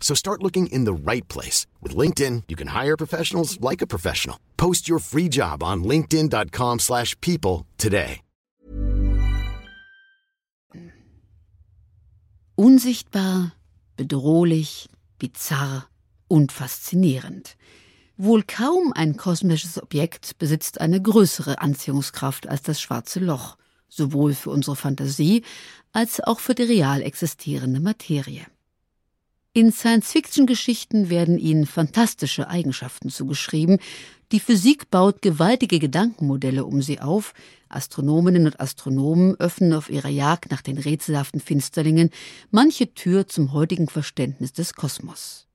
So start looking in the right place. With LinkedIn, you can hire professionals like a professional. Post your free job on linkedin.com slash people today. Unsichtbar, bedrohlich, bizarr und faszinierend. Wohl kaum ein kosmisches Objekt besitzt eine größere Anziehungskraft als das schwarze Loch, sowohl für unsere Fantasie als auch für die real existierende Materie. In Science-Fiction-Geschichten werden ihnen fantastische Eigenschaften zugeschrieben. Die Physik baut gewaltige Gedankenmodelle um sie auf. Astronominnen und Astronomen öffnen auf ihrer Jagd nach den rätselhaften Finsterlingen manche Tür zum heutigen Verständnis des Kosmos.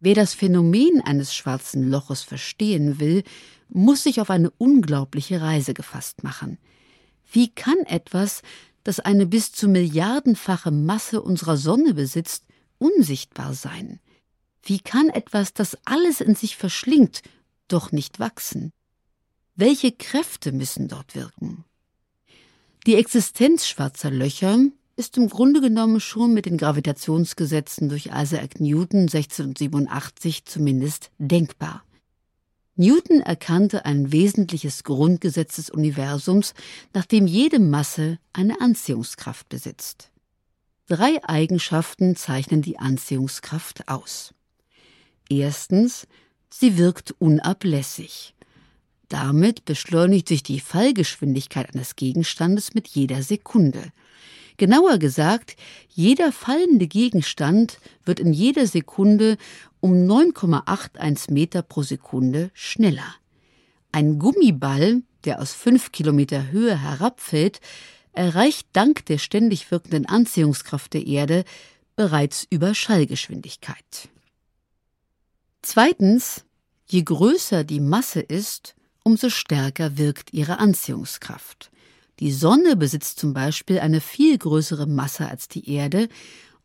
Wer das Phänomen eines schwarzen Loches verstehen will, muss sich auf eine unglaubliche Reise gefasst machen. Wie kann etwas, das eine bis zu milliardenfache Masse unserer Sonne besitzt, unsichtbar sein? Wie kann etwas, das alles in sich verschlingt, doch nicht wachsen? Welche Kräfte müssen dort wirken? Die Existenz schwarzer Löcher ist im Grunde genommen schon mit den Gravitationsgesetzen durch Isaac Newton 1687 zumindest denkbar. Newton erkannte ein wesentliches Grundgesetz des Universums, nach dem jede Masse eine Anziehungskraft besitzt. Drei Eigenschaften zeichnen die Anziehungskraft aus. Erstens, sie wirkt unablässig. Damit beschleunigt sich die Fallgeschwindigkeit eines Gegenstandes mit jeder Sekunde. Genauer gesagt, jeder fallende Gegenstand wird in jeder Sekunde um 9,81 Meter pro Sekunde schneller. Ein Gummiball, der aus fünf Kilometer Höhe herabfällt, erreicht dank der ständig wirkenden Anziehungskraft der Erde bereits Überschallgeschwindigkeit. Zweitens, je größer die Masse ist, umso stärker wirkt ihre Anziehungskraft. Die Sonne besitzt zum Beispiel eine viel größere Masse als die Erde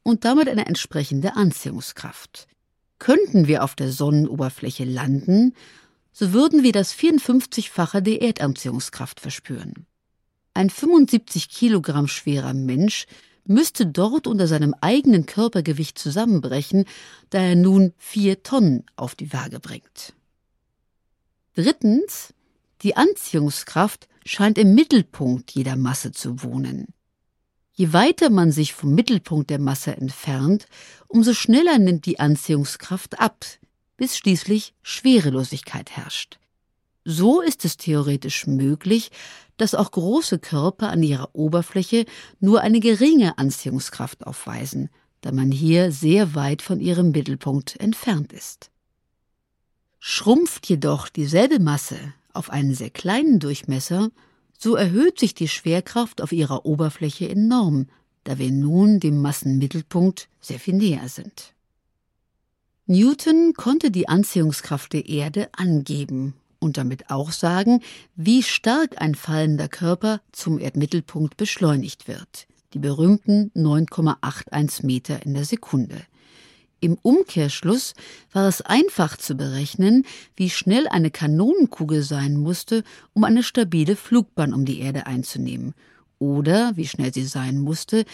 und damit eine entsprechende Anziehungskraft. Könnten wir auf der Sonnenoberfläche landen, so würden wir das 54-fache der Erdanziehungskraft verspüren. Ein 75 Kilogramm schwerer Mensch müsste dort unter seinem eigenen Körpergewicht zusammenbrechen, da er nun vier Tonnen auf die Waage bringt. Drittens, die Anziehungskraft scheint im Mittelpunkt jeder Masse zu wohnen. Je weiter man sich vom Mittelpunkt der Masse entfernt, umso schneller nimmt die Anziehungskraft ab, bis schließlich Schwerelosigkeit herrscht. So ist es theoretisch möglich, dass auch große Körper an ihrer Oberfläche nur eine geringe Anziehungskraft aufweisen, da man hier sehr weit von ihrem Mittelpunkt entfernt ist. Schrumpft jedoch dieselbe Masse auf einen sehr kleinen Durchmesser, so erhöht sich die Schwerkraft auf ihrer Oberfläche enorm, da wir nun dem Massenmittelpunkt sehr viel näher sind. Newton konnte die Anziehungskraft der Erde angeben und damit auch sagen, wie stark ein fallender Körper zum Erdmittelpunkt beschleunigt wird. Die berühmten 9,81 Meter in der Sekunde. Im Umkehrschluss war es einfach zu berechnen, wie schnell eine Kanonenkugel sein musste, um eine stabile Flugbahn um die Erde einzunehmen, oder wie schnell sie sein musste,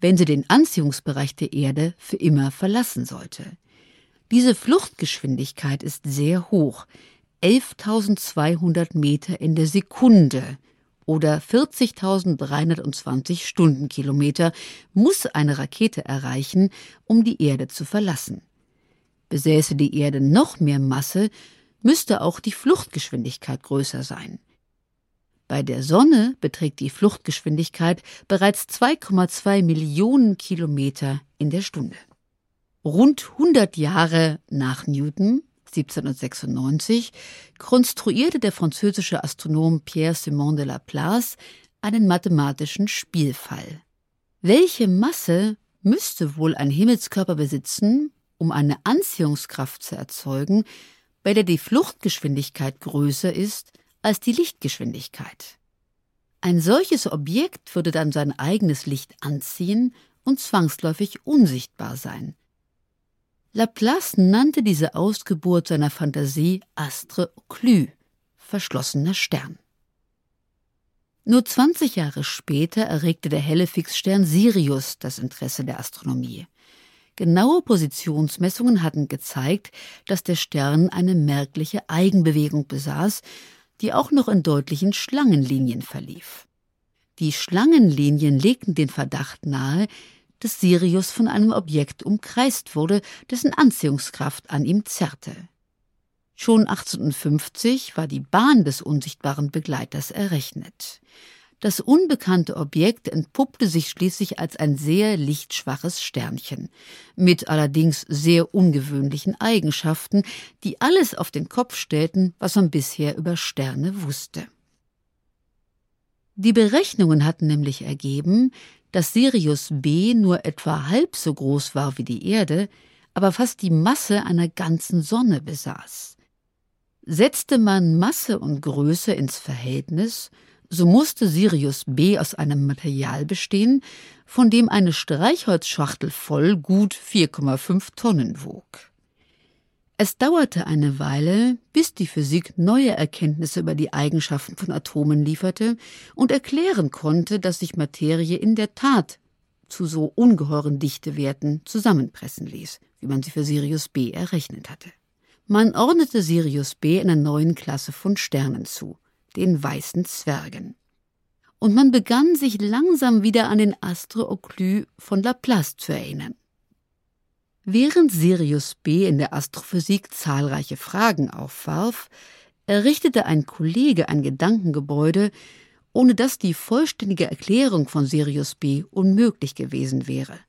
wenn sie den Anziehungsbereich der Erde für immer verlassen sollte. Diese Fluchtgeschwindigkeit ist sehr hoch, 11.200 Meter in der Sekunde oder 40.320 Stundenkilometer muss eine Rakete erreichen, um die Erde zu verlassen. Besäße die Erde noch mehr Masse, müsste auch die Fluchtgeschwindigkeit größer sein. Bei der Sonne beträgt die Fluchtgeschwindigkeit bereits 2,2 Millionen Kilometer in der Stunde. Rund 100 Jahre nach Newton, 1796, konstruierte der französische Astronom Pierre Simon de Laplace einen mathematischen Spielfall. Welche Masse müsste wohl ein Himmelskörper besitzen, um eine Anziehungskraft zu erzeugen, bei der die Fluchtgeschwindigkeit größer ist als die Lichtgeschwindigkeit. Ein solches Objekt würde dann sein eigenes Licht anziehen und zwangsläufig unsichtbar sein. Laplace nannte diese Ausgeburt seiner Fantasie Astre Occlus, verschlossener Stern. Nur 20 Jahre später erregte der helle Fixstern Sirius das Interesse der Astronomie. Genaue Positionsmessungen hatten gezeigt, dass der Stern eine merkliche Eigenbewegung besaß, die auch noch in deutlichen Schlangenlinien verlief. Die Schlangenlinien legten den Verdacht nahe, dass Sirius von einem Objekt umkreist wurde, dessen Anziehungskraft an ihm zerrte. Schon 1850 war die Bahn des unsichtbaren Begleiters errechnet. Das unbekannte Objekt entpuppte sich schließlich als ein sehr lichtschwaches Sternchen, mit allerdings sehr ungewöhnlichen Eigenschaften, die alles auf den Kopf stellten, was man bisher über Sterne wusste. Die Berechnungen hatten nämlich ergeben, dass Sirius B nur etwa halb so groß war wie die Erde, aber fast die Masse einer ganzen Sonne besaß. Setzte man Masse und Größe ins Verhältnis, so musste Sirius B aus einem Material bestehen, von dem eine Streichholzschachtel voll gut 4,5 Tonnen wog. Es dauerte eine Weile, bis die Physik neue Erkenntnisse über die Eigenschaften von Atomen lieferte und erklären konnte, dass sich Materie in der Tat zu so ungeheuren Dichtewerten zusammenpressen ließ, wie man sie für Sirius B errechnet hatte. Man ordnete Sirius B einer neuen Klasse von Sternen zu, den weißen Zwergen. Und man begann sich langsam wieder an den Astre Occlus von Laplace zu erinnern. Während Sirius B in der Astrophysik zahlreiche Fragen aufwarf, errichtete ein Kollege ein Gedankengebäude, ohne das die vollständige Erklärung von Sirius B unmöglich gewesen wäre.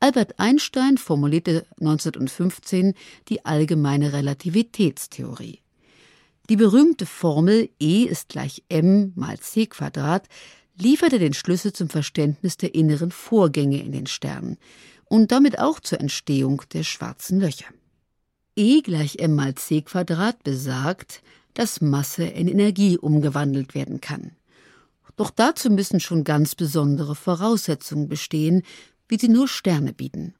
Albert Einstein formulierte 1915 die allgemeine Relativitätstheorie. Die berühmte Formel E ist gleich m mal c Quadrat lieferte den Schlüssel zum Verständnis der inneren Vorgänge in den Sternen und damit auch zur Entstehung der schwarzen Löcher. E gleich m mal c Quadrat besagt, dass Masse in Energie umgewandelt werden kann. Doch dazu müssen schon ganz besondere Voraussetzungen bestehen, wie sie nur Sterne bieten.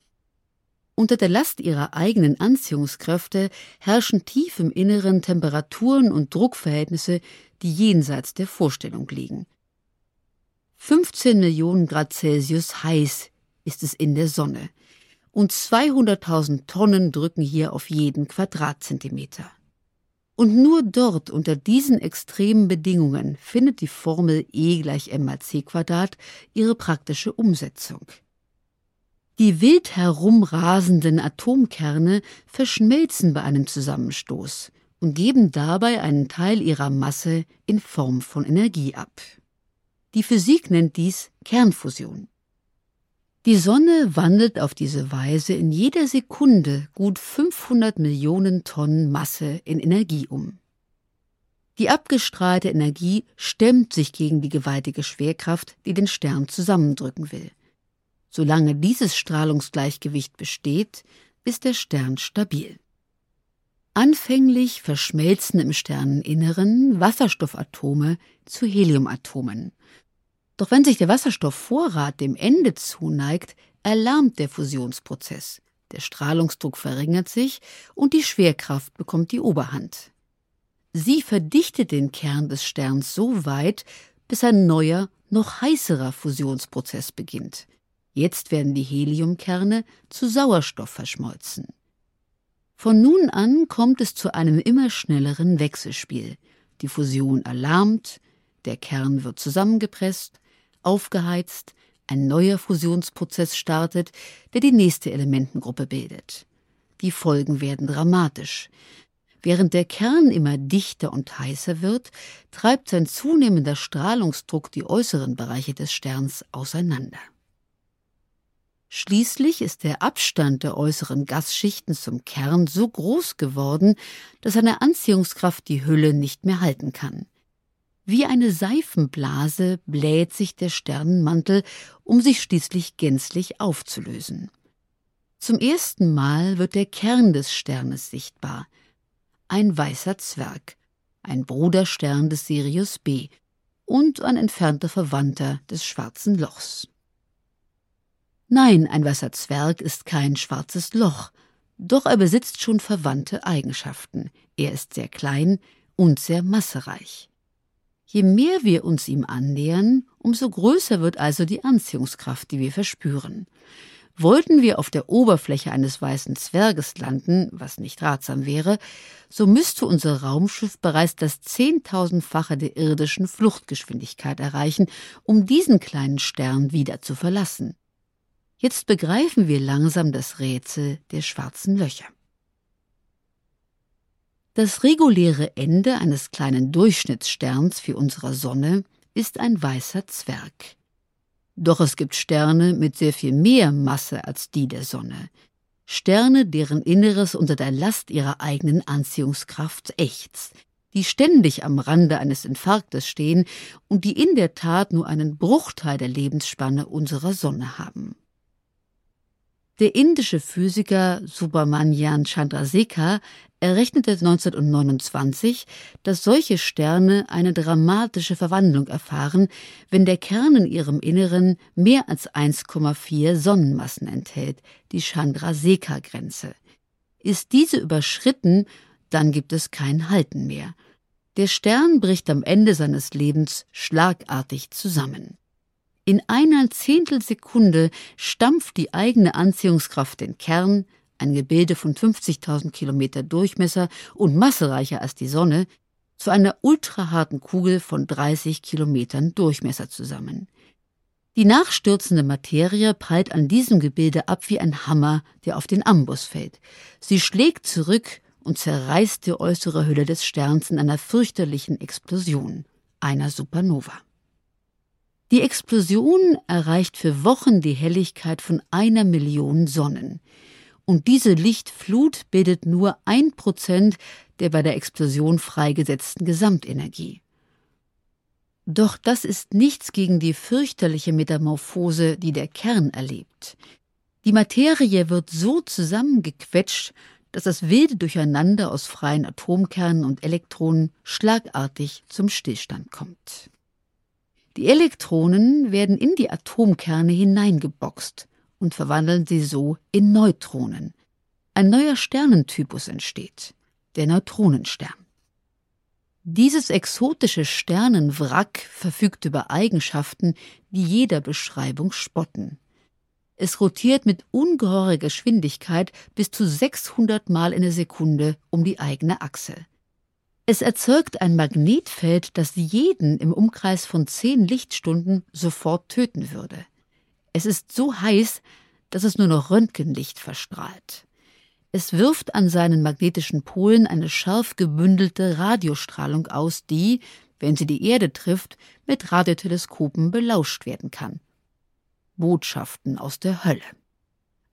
Unter der Last ihrer eigenen Anziehungskräfte herrschen tief im Inneren Temperaturen und Druckverhältnisse, die jenseits der Vorstellung liegen. 15 Millionen Grad Celsius heiß ist es in der Sonne und 200.000 Tonnen drücken hier auf jeden Quadratzentimeter. Und nur dort unter diesen extremen Bedingungen findet die Formel E gleich m mal c Quadrat ihre praktische Umsetzung. Die wild herumrasenden Atomkerne verschmelzen bei einem Zusammenstoß und geben dabei einen Teil ihrer Masse in Form von Energie ab. Die Physik nennt dies Kernfusion. Die Sonne wandelt auf diese Weise in jeder Sekunde gut 500 Millionen Tonnen Masse in Energie um. Die abgestrahlte Energie stemmt sich gegen die gewaltige Schwerkraft, die den Stern zusammendrücken will. Solange dieses Strahlungsgleichgewicht besteht, ist der Stern stabil. Anfänglich verschmelzen im Sterneninneren Wasserstoffatome zu Heliumatomen. Doch wenn sich der Wasserstoffvorrat dem Ende zuneigt, erlahmt der Fusionsprozess. Der Strahlungsdruck verringert sich und die Schwerkraft bekommt die Oberhand. Sie verdichtet den Kern des Sterns so weit, bis ein neuer, noch heißerer Fusionsprozess beginnt. Jetzt werden die Heliumkerne zu Sauerstoff verschmolzen. Von nun an kommt es zu einem immer schnelleren Wechselspiel. Die Fusion erlahmt, der Kern wird zusammengepresst, aufgeheizt, ein neuer Fusionsprozess startet, der die nächste Elementengruppe bildet. Die Folgen werden dramatisch. Während der Kern immer dichter und heißer wird, treibt sein zunehmender Strahlungsdruck die äußeren Bereiche des Sterns auseinander. Schließlich ist der Abstand der äußeren Gasschichten zum Kern so groß geworden, dass seine Anziehungskraft die Hülle nicht mehr halten kann. Wie eine Seifenblase bläht sich der Sternenmantel, um sich schließlich gänzlich aufzulösen. Zum ersten Mal wird der Kern des Sternes sichtbar. Ein weißer Zwerg, ein Bruderstern des Sirius B und ein entfernter Verwandter des Schwarzen Lochs. Nein, ein weißer Zwerg ist kein schwarzes Loch, doch er besitzt schon verwandte Eigenschaften. Er ist sehr klein und sehr massereich. Je mehr wir uns ihm annähern, umso größer wird also die Anziehungskraft, die wir verspüren. Wollten wir auf der Oberfläche eines weißen Zwerges landen, was nicht ratsam wäre, so müsste unser Raumschiff bereits das zehntausendfache der irdischen Fluchtgeschwindigkeit erreichen, um diesen kleinen Stern wieder zu verlassen. Jetzt begreifen wir langsam das Rätsel der schwarzen Löcher. Das reguläre Ende eines kleinen Durchschnittssterns für unsere Sonne ist ein weißer Zwerg. Doch es gibt Sterne mit sehr viel mehr Masse als die der Sonne. Sterne, deren Inneres unter der Last ihrer eigenen Anziehungskraft ächzt, die ständig am Rande eines Infarktes stehen und die in der Tat nur einen Bruchteil der Lebensspanne unserer Sonne haben. Der indische Physiker Subramanian Chandrasekhar errechnete 1929, dass solche Sterne eine dramatische Verwandlung erfahren, wenn der Kern in ihrem Inneren mehr als 1,4 Sonnenmassen enthält, die Chandrasekhar-Grenze. Ist diese überschritten, dann gibt es kein Halten mehr. Der Stern bricht am Ende seines Lebens schlagartig zusammen. In einer Zehntelsekunde stampft die eigene Anziehungskraft den Kern, ein Gebilde von 50.000 Kilometer Durchmesser und massereicher als die Sonne, zu einer ultraharten Kugel von 30 Kilometern Durchmesser zusammen. Die nachstürzende Materie prallt an diesem Gebilde ab wie ein Hammer, der auf den Amboss fällt. Sie schlägt zurück und zerreißt die äußere Hülle des Sterns in einer fürchterlichen Explosion, einer Supernova. Die Explosion erreicht für Wochen die Helligkeit von einer Million Sonnen. Und diese Lichtflut bildet nur ein Prozent der bei der Explosion freigesetzten Gesamtenergie. Doch das ist nichts gegen die fürchterliche Metamorphose, die der Kern erlebt. Die Materie wird so zusammengequetscht, dass das wilde Durcheinander aus freien Atomkernen und Elektronen schlagartig zum Stillstand kommt. Die Elektronen werden in die Atomkerne hineingeboxt und verwandeln sie so in Neutronen. Ein neuer Sternentypus entsteht, der Neutronenstern. Dieses exotische Sternenwrack verfügt über Eigenschaften, die jeder Beschreibung spotten. Es rotiert mit ungeheurer Geschwindigkeit bis zu 600 Mal in der Sekunde um die eigene Achse. Es erzeugt ein Magnetfeld, das jeden im Umkreis von zehn Lichtstunden sofort töten würde. Es ist so heiß, dass es nur noch Röntgenlicht verstrahlt. Es wirft an seinen magnetischen Polen eine scharf gebündelte Radiostrahlung aus, die, wenn sie die Erde trifft, mit Radioteleskopen belauscht werden kann. Botschaften aus der Hölle.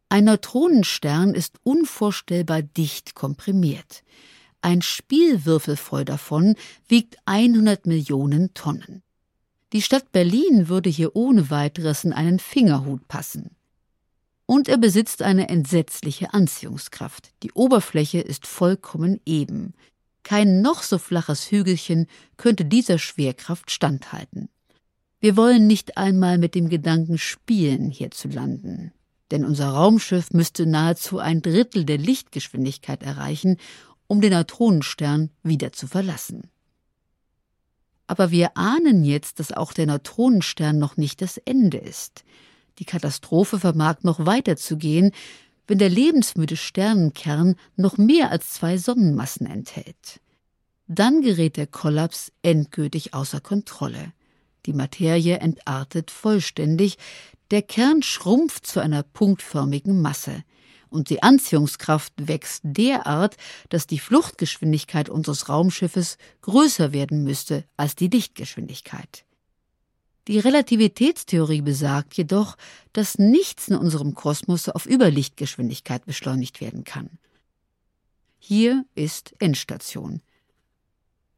Ein Neutronenstern ist unvorstellbar dicht komprimiert. Ein Spielwürfel voll davon wiegt 100 Millionen Tonnen. Die Stadt Berlin würde hier ohne weiteres in einen Fingerhut passen. Und er besitzt eine entsetzliche Anziehungskraft. Die Oberfläche ist vollkommen eben. Kein noch so flaches Hügelchen könnte dieser Schwerkraft standhalten. Wir wollen nicht einmal mit dem Gedanken spielen, hier zu landen. Denn unser Raumschiff müsste nahezu ein Drittel der Lichtgeschwindigkeit erreichen um den Neutronenstern wieder zu verlassen. Aber wir ahnen jetzt, dass auch der Neutronenstern noch nicht das Ende ist. Die Katastrophe vermag noch weiterzugehen, wenn der lebensmüde Sternenkern noch mehr als zwei Sonnenmassen enthält. Dann gerät der Kollaps endgültig außer Kontrolle. Die Materie entartet vollständig, der Kern schrumpft zu einer punktförmigen Masse, und die Anziehungskraft wächst derart, dass die Fluchtgeschwindigkeit unseres Raumschiffes größer werden müsste als die Lichtgeschwindigkeit. Die Relativitätstheorie besagt jedoch, dass nichts in unserem Kosmos auf Überlichtgeschwindigkeit beschleunigt werden kann. Hier ist Endstation.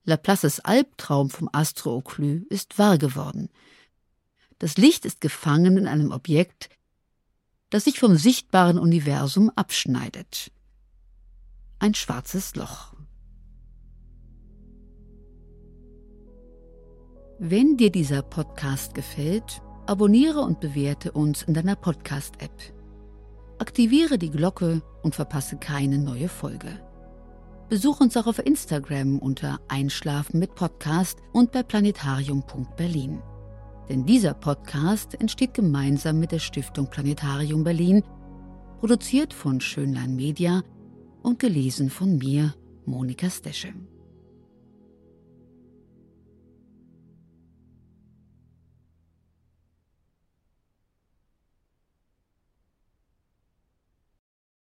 Laplaces Albtraum vom Astro-Oklü ist wahr geworden. Das Licht ist gefangen in einem Objekt, das sich vom sichtbaren Universum abschneidet. Ein schwarzes Loch. Wenn dir dieser Podcast gefällt, abonniere und bewerte uns in deiner Podcast-App. Aktiviere die Glocke und verpasse keine neue Folge. Besuch uns auch auf Instagram unter Einschlafen mit Podcast und bei planetarium.berlin. Denn dieser Podcast entsteht gemeinsam mit der Stiftung Planetarium Berlin, produziert von Schönlein Media und gelesen von mir, Monika Steschem.